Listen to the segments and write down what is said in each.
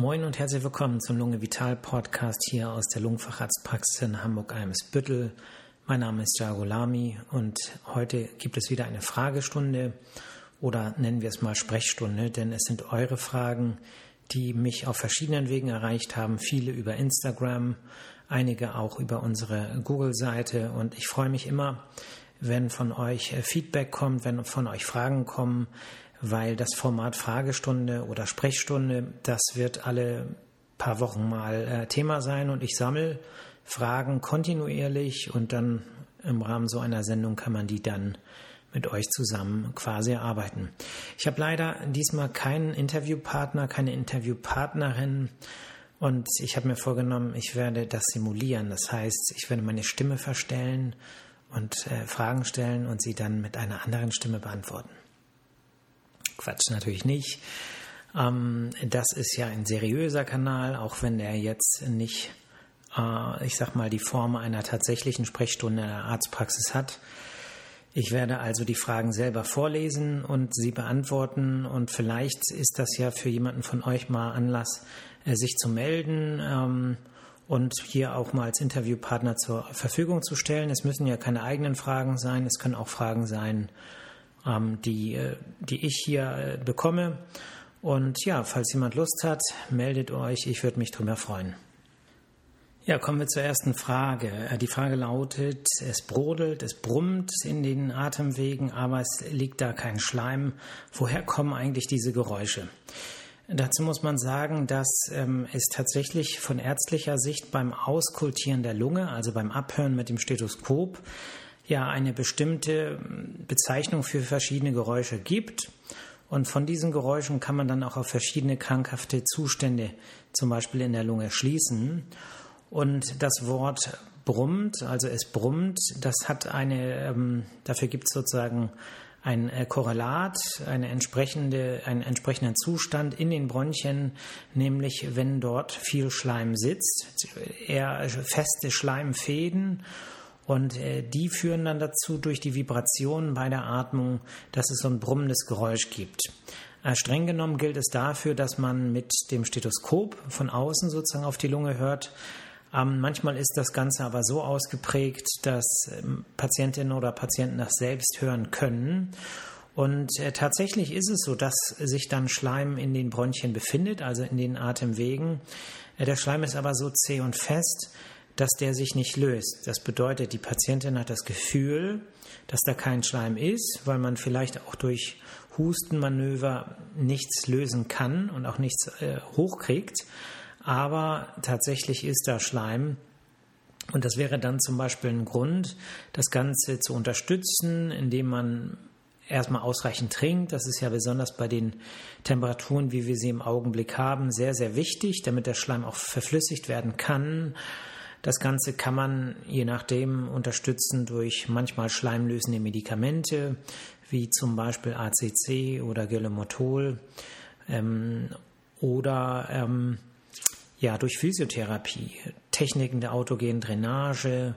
Moin und herzlich willkommen zum Lunge Vital Podcast hier aus der Lungenfacharztpraxis in Hamburg-Eimsbüttel. Mein Name ist Jago Lamy und heute gibt es wieder eine Fragestunde oder nennen wir es mal Sprechstunde, denn es sind eure Fragen, die mich auf verschiedenen Wegen erreicht haben. Viele über Instagram, einige auch über unsere Google-Seite und ich freue mich immer, wenn von euch Feedback kommt, wenn von euch Fragen kommen, weil das Format Fragestunde oder Sprechstunde, das wird alle paar Wochen mal äh, Thema sein und ich sammle Fragen kontinuierlich und dann im Rahmen so einer Sendung kann man die dann mit euch zusammen quasi erarbeiten. Ich habe leider diesmal keinen Interviewpartner, keine Interviewpartnerin und ich habe mir vorgenommen, ich werde das simulieren. Das heißt, ich werde meine Stimme verstellen und äh, Fragen stellen und sie dann mit einer anderen Stimme beantworten. Quatsch natürlich nicht. Ähm, das ist ja ein seriöser Kanal, auch wenn der jetzt nicht, äh, ich sag mal, die Form einer tatsächlichen Sprechstunde in der Arztpraxis hat. Ich werde also die Fragen selber vorlesen und sie beantworten und vielleicht ist das ja für jemanden von euch mal Anlass, äh, sich zu melden ähm, und hier auch mal als Interviewpartner zur Verfügung zu stellen. Es müssen ja keine eigenen Fragen sein, es können auch Fragen sein, die, äh, die ich hier äh, bekomme. Und ja, falls jemand Lust hat, meldet euch. Ich würde mich darüber freuen. Ja, kommen wir zur ersten Frage. Äh, die Frage lautet, es brodelt, es brummt in den Atemwegen, aber es liegt da kein Schleim. Woher kommen eigentlich diese Geräusche? Dazu muss man sagen, dass ähm, es tatsächlich von ärztlicher Sicht beim Auskultieren der Lunge, also beim Abhören mit dem Stethoskop, ja eine bestimmte Bezeichnung für verschiedene Geräusche gibt. Und von diesen Geräuschen kann man dann auch auf verschiedene krankhafte Zustände, zum Beispiel in der Lunge, schließen. Und das Wort brummt, also es brummt, das hat eine, ähm, dafür gibt es sozusagen ein äh, Korrelat, eine entsprechende, einen entsprechenden Zustand in den Bronchien, nämlich wenn dort viel Schleim sitzt, eher feste Schleimfäden und äh, die führen dann dazu durch die Vibrationen bei der Atmung, dass es so ein brummendes Geräusch gibt. Äh, streng genommen gilt es dafür, dass man mit dem Stethoskop von außen sozusagen auf die Lunge hört. Ähm, manchmal ist das Ganze aber so ausgeprägt, dass ähm, Patientinnen oder Patienten das selbst hören können. Und äh, tatsächlich ist es so, dass sich dann Schleim in den Bronchien befindet, also in den Atemwegen. Äh, der Schleim ist aber so zäh und fest, dass der sich nicht löst. Das bedeutet, die Patientin hat das Gefühl, dass da kein Schleim ist, weil man vielleicht auch durch Hustenmanöver nichts lösen kann und auch nichts äh, hochkriegt. Aber tatsächlich ist da Schleim. Und das wäre dann zum Beispiel ein Grund, das Ganze zu unterstützen, indem man erstmal ausreichend trinkt. Das ist ja besonders bei den Temperaturen, wie wir sie im Augenblick haben, sehr, sehr wichtig, damit der Schleim auch verflüssigt werden kann. Das Ganze kann man je nachdem unterstützen durch manchmal schleimlösende Medikamente, wie zum Beispiel ACC oder Gelemotol ähm, oder ähm, ja, durch Physiotherapie, Techniken der autogenen Drainage,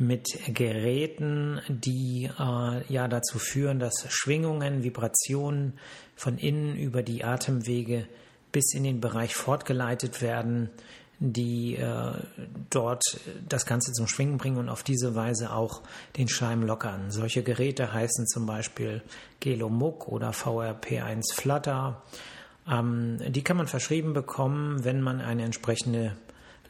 mit Geräten, die äh, ja dazu führen, dass Schwingungen, Vibrationen von innen über die Atemwege bis in den Bereich fortgeleitet werden, die äh, dort das Ganze zum Schwingen bringen und auf diese Weise auch den Schleim lockern. Solche Geräte heißen zum Beispiel Gelomuck oder VRP1 Flutter. Ähm, die kann man verschrieben bekommen, wenn man eine entsprechende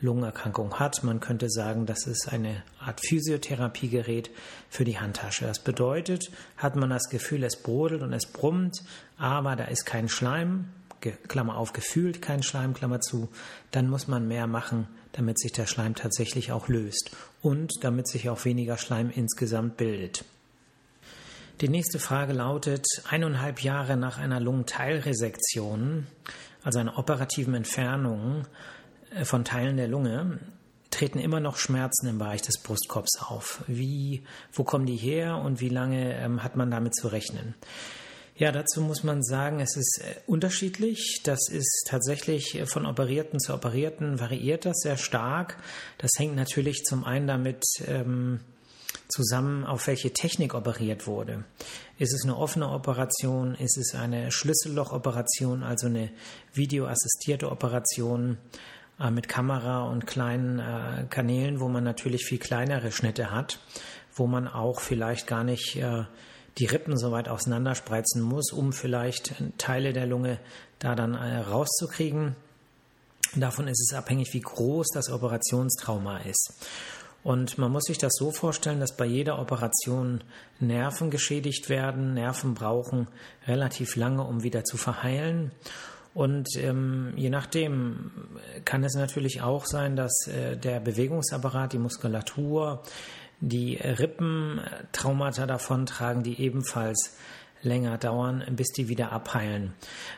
Lungenerkrankung hat. Man könnte sagen, das ist eine Art Physiotherapiegerät für die Handtasche. Das bedeutet, hat man das Gefühl, es brodelt und es brummt, aber da ist kein Schleim, Klammer auf, gefühlt kein Schleim, Klammer zu, dann muss man mehr machen, damit sich der Schleim tatsächlich auch löst und damit sich auch weniger Schleim insgesamt bildet. Die nächste Frage lautet, eineinhalb Jahre nach einer Lungenteilresektion, also einer operativen Entfernung äh, von Teilen der Lunge, treten immer noch Schmerzen im Bereich des Brustkorbs auf. Wie, wo kommen die her und wie lange ähm, hat man damit zu rechnen? Ja, dazu muss man sagen, es ist äh, unterschiedlich. Das ist tatsächlich äh, von Operierten zu Operierten variiert das sehr stark. Das hängt natürlich zum einen damit ähm, zusammen, auf welche Technik operiert wurde. Ist es eine offene Operation? Ist es eine Schlüssellochoperation, also eine videoassistierte Operation äh, mit Kamera und kleinen äh, Kanälen, wo man natürlich viel kleinere Schnitte hat, wo man auch vielleicht gar nicht äh, die Rippen so weit auseinanderspreizen muss, um vielleicht Teile der Lunge da dann äh, rauszukriegen. Davon ist es abhängig, wie groß das Operationstrauma ist. Und man muss sich das so vorstellen, dass bei jeder Operation Nerven geschädigt werden. Nerven brauchen relativ lange, um wieder zu verheilen. Und ähm, je nachdem kann es natürlich auch sein, dass äh, der Bewegungsapparat, die Muskulatur, die Rippen Traumata davontragen, die ebenfalls länger dauern, bis die wieder abheilen.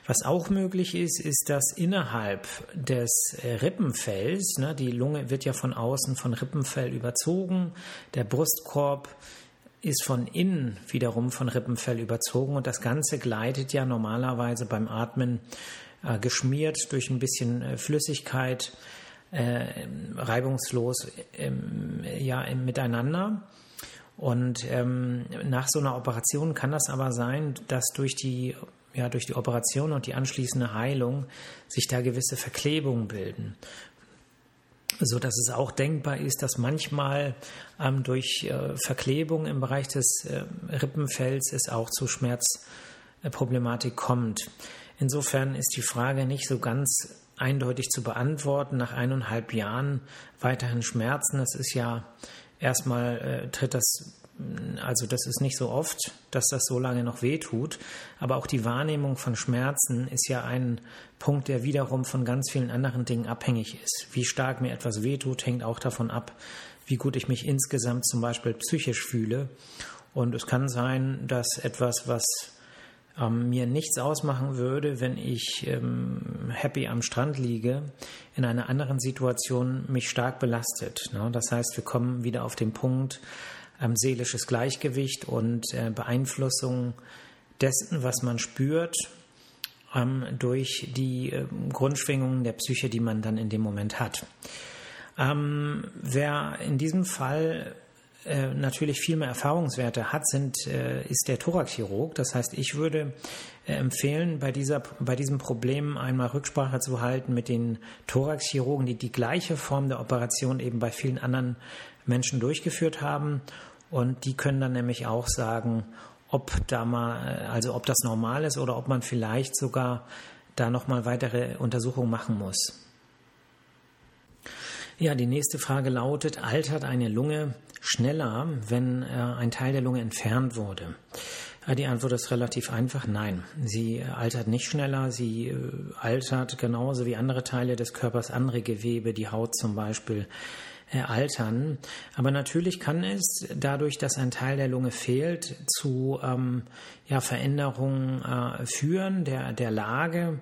Was auch möglich ist, ist, dass innerhalb des Rippenfells, ne, die Lunge wird ja von außen von Rippenfell überzogen, der Brustkorb ist von innen wiederum von Rippenfell überzogen und das Ganze gleitet ja normalerweise beim Atmen äh, geschmiert durch ein bisschen äh, Flüssigkeit äh, reibungslos ähm, ja, miteinander. Und ähm, nach so einer Operation kann das aber sein, dass durch die, ja, durch die Operation und die anschließende Heilung sich da gewisse Verklebungen bilden. So dass es auch denkbar ist, dass manchmal ähm, durch äh, Verklebung im Bereich des äh, Rippenfells es auch zu Schmerzproblematik kommt. Insofern ist die Frage nicht so ganz eindeutig zu beantworten. Nach eineinhalb Jahren weiterhin Schmerzen, das ist ja erstmal äh, tritt das, also das ist nicht so oft, dass das so lange noch wehtut, aber auch die Wahrnehmung von Schmerzen ist ja ein Punkt, der wiederum von ganz vielen anderen Dingen abhängig ist. Wie stark mir etwas wehtut, hängt auch davon ab, wie gut ich mich insgesamt zum Beispiel psychisch fühle. Und es kann sein, dass etwas, was ähm, mir nichts ausmachen würde, wenn ich ähm, happy am Strand liege, in einer anderen Situation mich stark belastet. Ne? Das heißt, wir kommen wieder auf den Punkt ähm, seelisches Gleichgewicht und äh, Beeinflussung dessen, was man spürt, ähm, durch die äh, Grundschwingungen der Psyche, die man dann in dem Moment hat. Ähm, wer in diesem Fall äh, natürlich viel mehr Erfahrungswerte hat, sind, äh, ist der Thoraxchirurg. Das heißt, ich würde äh, empfehlen, bei, dieser, bei diesem Problem einmal Rücksprache zu halten mit den Thoraxchirurgen, die die gleiche Form der Operation eben bei vielen anderen Menschen durchgeführt haben. Und die können dann nämlich auch sagen, ob da mal, also ob das normal ist oder ob man vielleicht sogar da nochmal weitere Untersuchungen machen muss. Ja, die nächste Frage lautet, altert eine Lunge schneller, wenn äh, ein Teil der Lunge entfernt wurde? Äh, die Antwort ist relativ einfach, nein. Sie äh, altert nicht schneller, sie äh, altert genauso wie andere Teile des Körpers, andere Gewebe, die Haut zum Beispiel, äh, altern. Aber natürlich kann es dadurch, dass ein Teil der Lunge fehlt, zu ähm, ja, Veränderungen äh, führen der, der Lage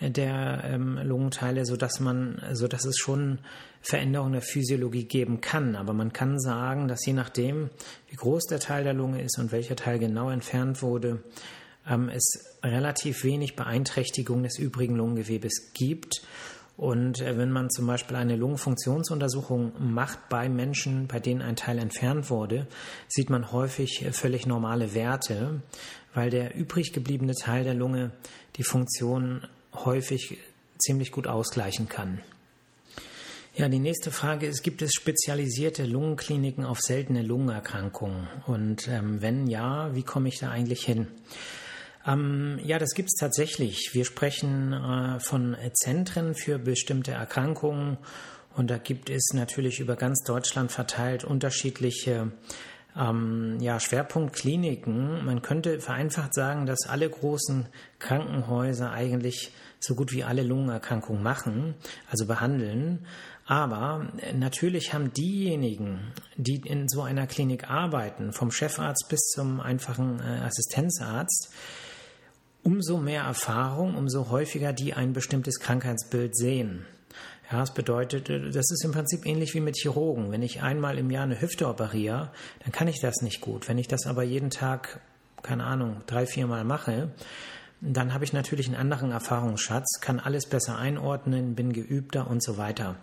der ähm, Lungenteile, so dass man, so dass es schon Veränderungen der Physiologie geben kann. Aber man kann sagen, dass je nachdem, wie groß der Teil der Lunge ist und welcher Teil genau entfernt wurde, ähm, es relativ wenig Beeinträchtigung des übrigen Lungengewebes gibt. Und äh, wenn man zum Beispiel eine Lungenfunktionsuntersuchung macht bei Menschen, bei denen ein Teil entfernt wurde, sieht man häufig äh, völlig normale Werte, weil der übrig gebliebene Teil der Lunge die Funktion häufig ziemlich gut ausgleichen kann. Ja, die nächste Frage ist, gibt es spezialisierte Lungenkliniken auf seltene Lungenerkrankungen? Und ähm, wenn ja, wie komme ich da eigentlich hin? Ähm, ja, das gibt es tatsächlich. Wir sprechen äh, von Zentren für bestimmte Erkrankungen und da gibt es natürlich über ganz Deutschland verteilt unterschiedliche ähm, ja, Schwerpunktkliniken. Man könnte vereinfacht sagen, dass alle großen Krankenhäuser eigentlich so gut wie alle Lungenerkrankungen machen, also behandeln. Aber natürlich haben diejenigen, die in so einer Klinik arbeiten, vom Chefarzt bis zum einfachen äh, Assistenzarzt, umso mehr Erfahrung, umso häufiger die ein bestimmtes Krankheitsbild sehen. Ja, das bedeutet, äh, das ist im Prinzip ähnlich wie mit Chirurgen. Wenn ich einmal im Jahr eine Hüfte operiere, dann kann ich das nicht gut. Wenn ich das aber jeden Tag, keine Ahnung, drei, vier Mal mache, dann habe ich natürlich einen anderen Erfahrungsschatz, kann alles besser einordnen, bin geübter und so weiter.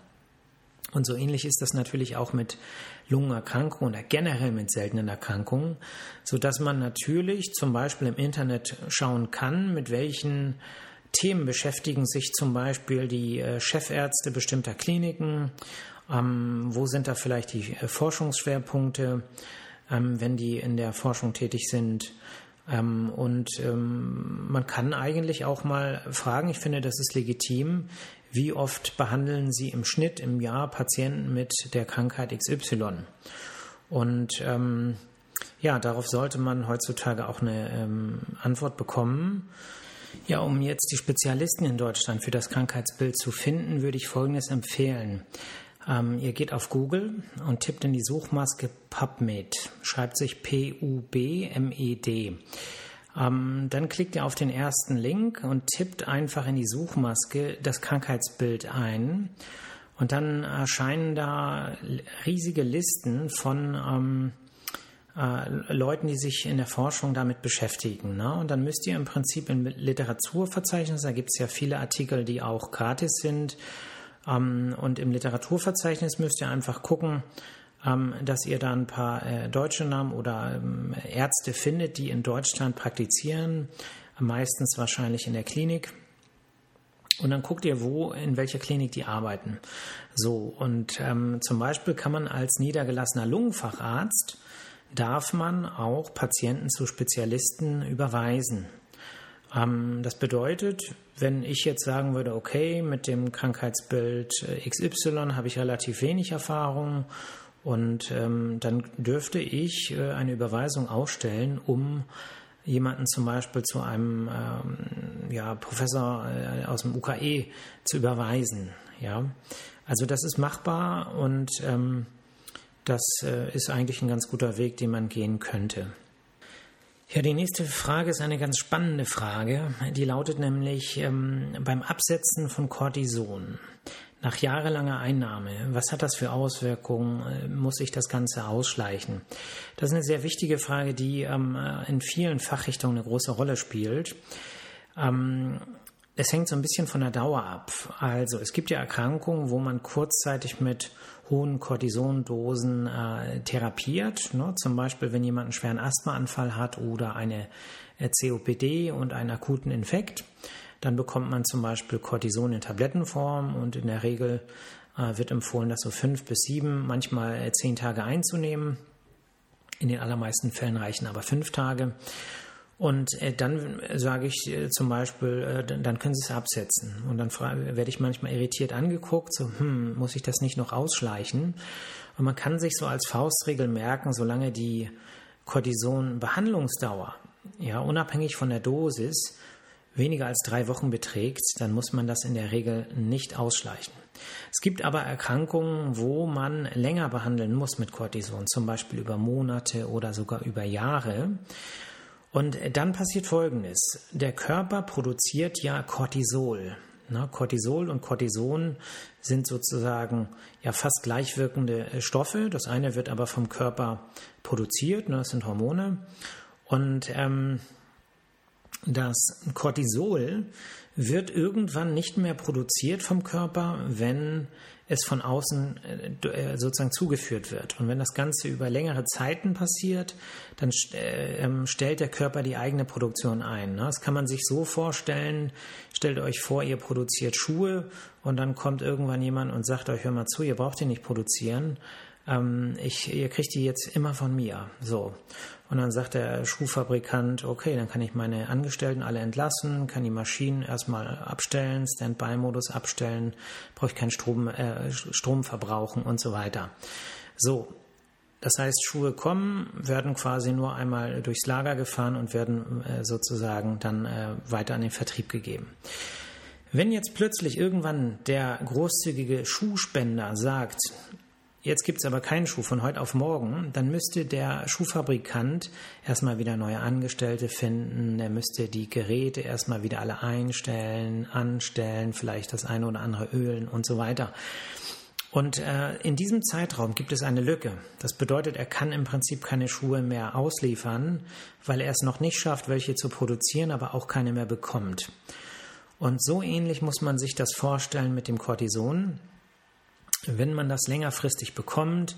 Und so ähnlich ist das natürlich auch mit Lungenerkrankungen oder generell mit seltenen Erkrankungen, so dass man natürlich zum Beispiel im Internet schauen kann, mit welchen Themen beschäftigen sich zum Beispiel die äh, Chefärzte bestimmter Kliniken, ähm, wo sind da vielleicht die äh, Forschungsschwerpunkte, ähm, wenn die in der Forschung tätig sind. Ähm, und ähm, man kann eigentlich auch mal fragen, ich finde, das ist legitim, wie oft behandeln Sie im Schnitt im Jahr Patienten mit der Krankheit XY? Und ähm, ja, darauf sollte man heutzutage auch eine ähm, Antwort bekommen. Ja, um jetzt die Spezialisten in Deutschland für das Krankheitsbild zu finden, würde ich Folgendes empfehlen. Ähm, ihr geht auf Google und tippt in die Suchmaske PubMed, schreibt sich P-U-B-M-E-D. Ähm, dann klickt ihr auf den ersten Link und tippt einfach in die Suchmaske das Krankheitsbild ein. Und dann erscheinen da riesige Listen von ähm, äh, Leuten, die sich in der Forschung damit beschäftigen. Ne? Und dann müsst ihr im Prinzip im Literaturverzeichnis, da gibt es ja viele Artikel, die auch gratis sind. Ähm, und im Literaturverzeichnis müsst ihr einfach gucken, ähm, dass ihr da ein paar äh, deutsche Namen oder ähm, Ärzte findet, die in Deutschland praktizieren, meistens wahrscheinlich in der Klinik. Und dann guckt ihr, wo, in welcher Klinik die arbeiten. So, und ähm, zum Beispiel kann man als niedergelassener Lungenfacharzt, darf man auch Patienten zu Spezialisten überweisen. Ähm, das bedeutet, wenn ich jetzt sagen würde, okay, mit dem Krankheitsbild äh, XY habe ich relativ wenig Erfahrung und ähm, dann dürfte ich äh, eine Überweisung ausstellen, um jemanden zum Beispiel zu einem ähm, ja, Professor äh, aus dem UKE zu überweisen. Ja? Also das ist machbar und ähm, das äh, ist eigentlich ein ganz guter Weg, den man gehen könnte. Ja, die nächste Frage ist eine ganz spannende Frage. Die lautet nämlich ähm, beim Absetzen von Cortison. Nach jahrelanger Einnahme, was hat das für Auswirkungen? Äh, muss ich das Ganze ausschleichen? Das ist eine sehr wichtige Frage, die ähm, in vielen Fachrichtungen eine große Rolle spielt. Ähm, es hängt so ein bisschen von der Dauer ab. Also es gibt ja Erkrankungen, wo man kurzzeitig mit hohen Cortisondosen äh, therapiert. Ne? Zum Beispiel, wenn jemand einen schweren Asthmaanfall hat oder eine äh, COPD und einen akuten Infekt. Dann bekommt man zum Beispiel Cortison in Tablettenform und in der Regel äh, wird empfohlen, das so fünf bis sieben, manchmal äh, zehn Tage einzunehmen. In den allermeisten Fällen reichen aber fünf Tage. Und äh, dann sage ich äh, zum Beispiel, äh, dann, dann, können Sie es absetzen. Und dann werde ich manchmal irritiert angeguckt, so, hm, muss ich das nicht noch ausschleichen? Und man kann sich so als Faustregel merken, solange die Cortison-Behandlungsdauer, ja, unabhängig von der Dosis, weniger als drei Wochen beträgt, dann muss man das in der Regel nicht ausschleichen. Es gibt aber Erkrankungen, wo man länger behandeln muss mit Cortison, zum Beispiel über Monate oder sogar über Jahre. Und dann passiert Folgendes. Der Körper produziert ja Cortisol. Cortisol und Cortison sind sozusagen ja fast gleichwirkende äh, Stoffe. Das eine wird aber vom Körper produziert, das sind Hormone. Und ähm, das Cortisol wird irgendwann nicht mehr produziert vom Körper, wenn es von außen äh, äh, sozusagen zugeführt wird. Und wenn das Ganze über längere Zeiten passiert, dann äh, ähm, stellt der Körper die eigene Produktion ein. Ne? Das kann man sich so vorstellen, stellt euch vor, ihr produziert Schuhe und dann kommt irgendwann jemand und sagt euch, hör mal zu, ihr braucht die nicht produzieren, ähm, ich, ihr kriegt die jetzt immer von mir. So. Und dann sagt der Schuhfabrikant, okay, dann kann ich meine Angestellten alle entlassen, kann die Maschinen erstmal abstellen, Standby-Modus abstellen, brauche ich keinen Strom, äh, Strom verbrauchen und so weiter. So, das heißt, Schuhe kommen, werden quasi nur einmal durchs Lager gefahren und werden äh, sozusagen dann äh, weiter an den Vertrieb gegeben. Wenn jetzt plötzlich irgendwann der großzügige Schuhspender sagt, Jetzt gibt es aber keinen Schuh von heute auf morgen. Dann müsste der Schuhfabrikant erstmal wieder neue Angestellte finden. Er müsste die Geräte erstmal wieder alle einstellen, anstellen, vielleicht das eine oder andere ölen und so weiter. Und äh, in diesem Zeitraum gibt es eine Lücke. Das bedeutet, er kann im Prinzip keine Schuhe mehr ausliefern, weil er es noch nicht schafft, welche zu produzieren, aber auch keine mehr bekommt. Und so ähnlich muss man sich das vorstellen mit dem Cortison. Wenn man das längerfristig bekommt,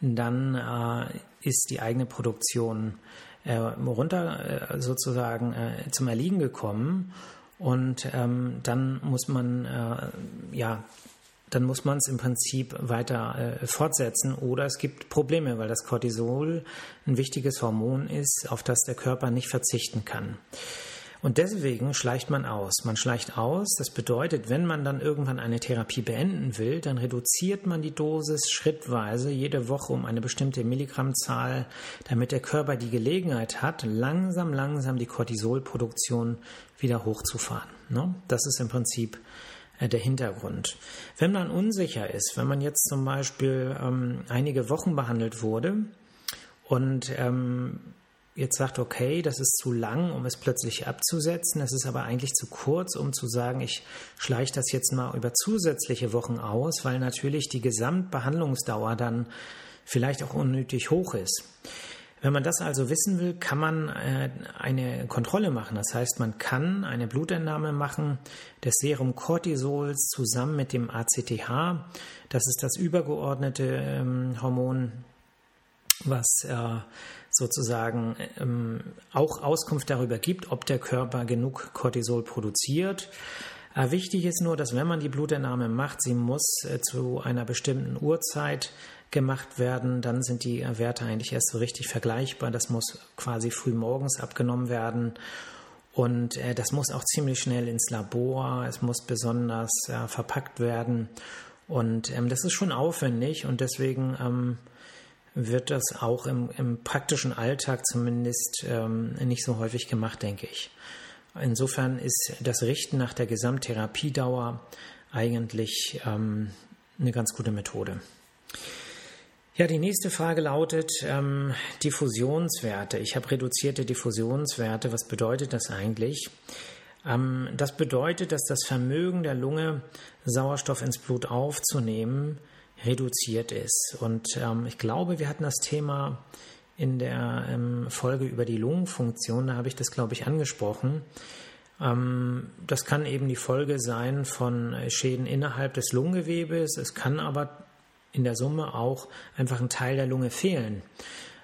dann äh, ist die eigene Produktion äh, runter äh, sozusagen äh, zum Erliegen gekommen und ähm, dann muss man äh, ja dann muss man es im Prinzip weiter äh, fortsetzen oder es gibt Probleme, weil das Cortisol ein wichtiges Hormon ist, auf das der Körper nicht verzichten kann. Und deswegen schleicht man aus. Man schleicht aus. Das bedeutet, wenn man dann irgendwann eine Therapie beenden will, dann reduziert man die Dosis schrittweise jede Woche um eine bestimmte Milligrammzahl, damit der Körper die Gelegenheit hat, langsam, langsam die Cortisolproduktion wieder hochzufahren. Ne? Das ist im Prinzip äh, der Hintergrund. Wenn man unsicher ist, wenn man jetzt zum Beispiel ähm, einige Wochen behandelt wurde und ähm, jetzt sagt, okay, das ist zu lang, um es plötzlich abzusetzen, das ist aber eigentlich zu kurz, um zu sagen, ich schleiche das jetzt mal über zusätzliche Wochen aus, weil natürlich die Gesamtbehandlungsdauer dann vielleicht auch unnötig hoch ist. Wenn man das also wissen will, kann man äh, eine Kontrolle machen. Das heißt, man kann eine Blutentnahme machen des Serum Cortisols zusammen mit dem ACTH. Das ist das übergeordnete ähm, Hormon, was äh, sozusagen ähm, auch Auskunft darüber gibt, ob der Körper genug Cortisol produziert. Äh, wichtig ist nur, dass wenn man die Blutentnahme macht, sie muss äh, zu einer bestimmten Uhrzeit gemacht werden, dann sind die äh, Werte eigentlich erst so richtig vergleichbar. Das muss quasi früh morgens abgenommen werden. Und äh, das muss auch ziemlich schnell ins Labor. Es muss besonders äh, verpackt werden. Und ähm, das ist schon aufwendig und deswegen ähm, wird das auch im, im praktischen Alltag zumindest ähm, nicht so häufig gemacht, denke ich. Insofern ist das Richten nach der Gesamttherapiedauer eigentlich ähm, eine ganz gute Methode. Ja, die nächste Frage lautet ähm, Diffusionswerte. Ich habe reduzierte Diffusionswerte. Was bedeutet das eigentlich? Ähm, das bedeutet, dass das Vermögen der Lunge, Sauerstoff ins Blut aufzunehmen, reduziert ist. Und ähm, ich glaube, wir hatten das Thema in der ähm, Folge über die Lungenfunktion, da habe ich das, glaube ich, angesprochen. Ähm, das kann eben die Folge sein von Schäden innerhalb des Lungengewebes. Es kann aber in der Summe auch einfach ein Teil der Lunge fehlen.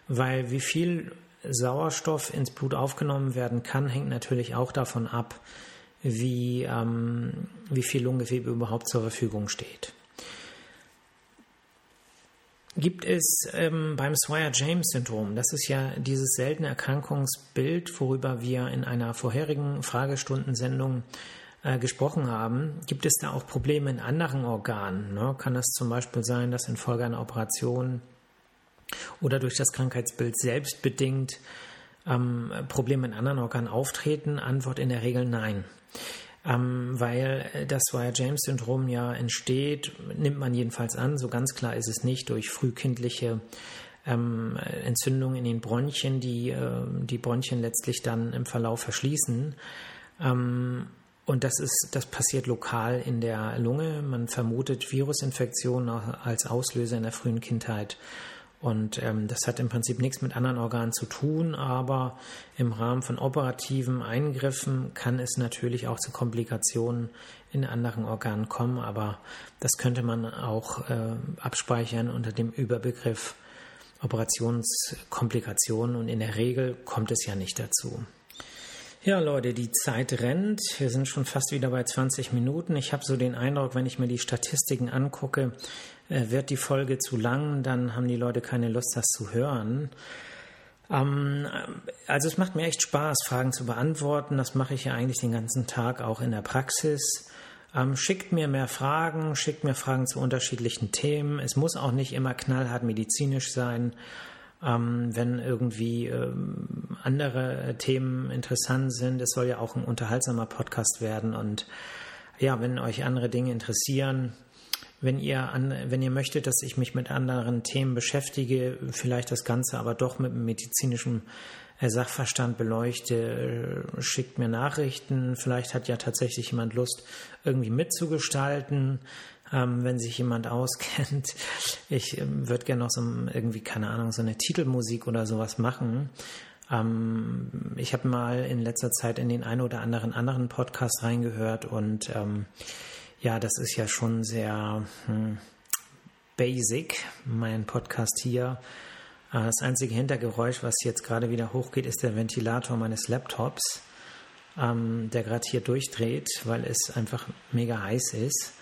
Weil wie viel Sauerstoff ins Blut aufgenommen werden kann, hängt natürlich auch davon ab, wie, ähm, wie viel Lungengewebe überhaupt zur Verfügung steht gibt es ähm, beim Swire-James-Syndrom, das ist ja dieses seltene Erkrankungsbild, worüber wir in einer vorherigen Fragestundensendung äh, gesprochen haben, gibt es da auch Probleme in anderen Organen? Ne? Kann es zum Beispiel sein, dass infolge einer Operation oder durch das Krankheitsbild selbst bedingt ähm, Probleme in anderen Organen auftreten? Antwort in der Regel nein ähm, weil das Wire-James-Syndrom ja entsteht, nimmt man jedenfalls an, so ganz klar ist es nicht, durch frühkindliche ähm, Entzündungen in den Bronchien, die äh, die Bronchien letztlich dann im Verlauf verschließen. Ähm, und das ist, das passiert lokal in der Lunge. Man vermutet Virusinfektionen als Auslöser in der frühen Kindheit. Und ähm, das hat im Prinzip nichts mit anderen Organen zu tun, aber im Rahmen von operativen Eingriffen kann es natürlich auch zu Komplikationen in anderen Organen kommen, aber das könnte man auch äh, abspeichern unter dem Überbegriff Operationskomplikationen und in der Regel kommt es ja nicht dazu. Ja, Leute, die Zeit rennt. Wir sind schon fast wieder bei 20 Minuten. Ich habe so den Eindruck, wenn ich mir die Statistiken angucke, wird die Folge zu lang, dann haben die Leute keine Lust, das zu hören. Ähm, also es macht mir echt Spaß, Fragen zu beantworten. Das mache ich ja eigentlich den ganzen Tag auch in der Praxis. Ähm, schickt mir mehr Fragen, schickt mir Fragen zu unterschiedlichen Themen. Es muss auch nicht immer knallhart medizinisch sein. Ähm, wenn irgendwie ähm, andere Themen interessant sind. Es soll ja auch ein unterhaltsamer Podcast werden. Und ja, wenn euch andere Dinge interessieren, wenn ihr, an, wenn ihr möchtet, dass ich mich mit anderen Themen beschäftige, vielleicht das Ganze aber doch mit einem medizinischen äh, Sachverstand beleuchte, äh, schickt mir Nachrichten. Vielleicht hat ja tatsächlich jemand Lust, irgendwie mitzugestalten ähm, wenn sich jemand auskennt. Ich ähm, würde gerne noch so irgendwie, keine Ahnung, so eine Titelmusik oder sowas machen. Ähm, ich habe mal in letzter Zeit in den ein oder anderen anderen Podcast reingehört und ähm, ja, das ist ja schon sehr hm, Basic, mein Podcast hier. Äh, das einzige Hintergeräusch, was jetzt gerade wieder hochgeht, ist der Ventilator meines Laptops, ähm, der gerade hier durchdreht, weil es einfach mega heiß ist.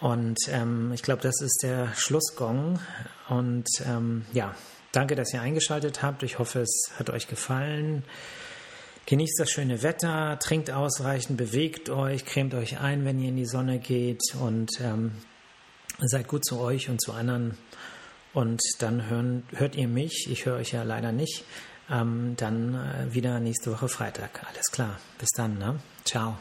Und ähm, ich glaube, das ist der Schlussgong. Und ähm, ja, danke, dass ihr eingeschaltet habt. Ich hoffe, es hat euch gefallen. Genießt das schöne Wetter, trinkt ausreichend, bewegt euch, cremt euch ein, wenn ihr in die Sonne geht und ähm, seid gut zu euch und zu anderen. Und dann hören, hört ihr mich, ich höre euch ja leider nicht, ähm, dann äh, wieder nächste Woche Freitag. Alles klar, bis dann, ne? Ciao.